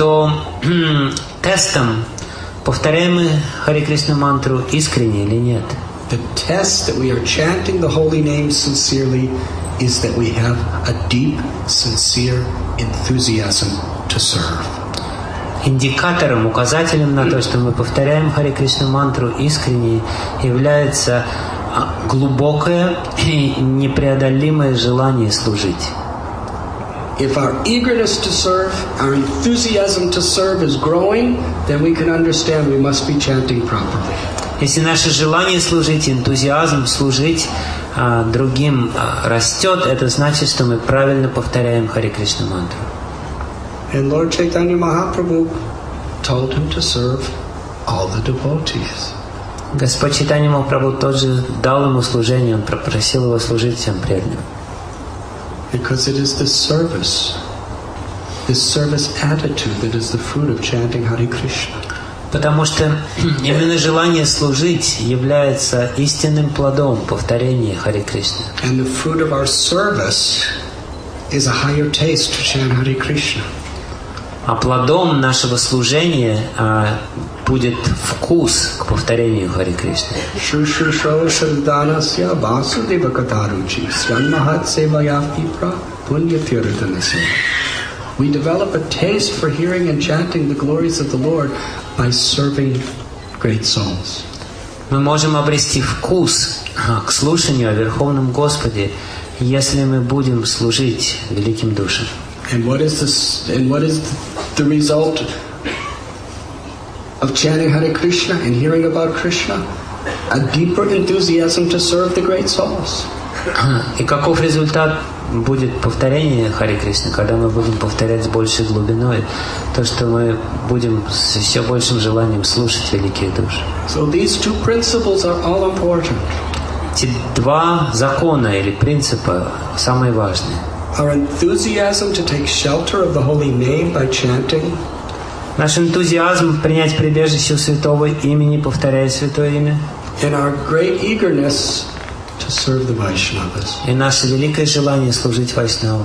что тестом, повторяем мы Хари Кришна мантру искренне или нет. The test that we are chanting the holy name sincerely is that we have a deep, sincere enthusiasm to serve. Индикатором, указателем на то, что мы повторяем Хари Кришна мантру искренне, является а, глубокое и непреодолимое желание служить. If our eagerness to serve, our enthusiasm to serve is growing, then we can understand we must be chanting properly. Если наше желание служить, энтузиазм служить а, другим а, растет, это значит, что мы правильно повторяем Хари Кришна мантру. And Lord Chaitanya Mahaprabhu told him to serve all the devotees. Господь Читание Махапрабху тоже дал ему служение, он попросил его служить всем преданным. Because it is this service, this service attitude that is the fruit of chanting Hare Krishna. Потому что именно желание служить является истинным плодом повторения Хари Кришны. And the fruit of our service is a higher taste to chant Hare Krishna. А плодом нашего служения а, будет вкус к повторению Хари Кришны. We develop a taste for hearing and chanting the glories of the Lord by serving great souls. Мы можем обрести вкус а, к слушанию о Верховном Господе, если мы будем служить великим душам. And what is this? And what is the result of chanting Hare Krishna and hearing about Krishna? A deeper enthusiasm to serve the great souls. И каков результат будет повторение Хари Кришны, когда мы будем повторять с большей глубиной, то, что мы будем с еще большим желанием слушать великих душ. So these two principles are all important. Эти два закона или принципа самые важные. Our enthusiasm to take shelter of the holy name by chanting, Наш энтузиазм принять прибежище у святого имени, повторяя святое имя, and our great eagerness to serve the Vaishnavas. и наше великое желание служить Вайшнаву.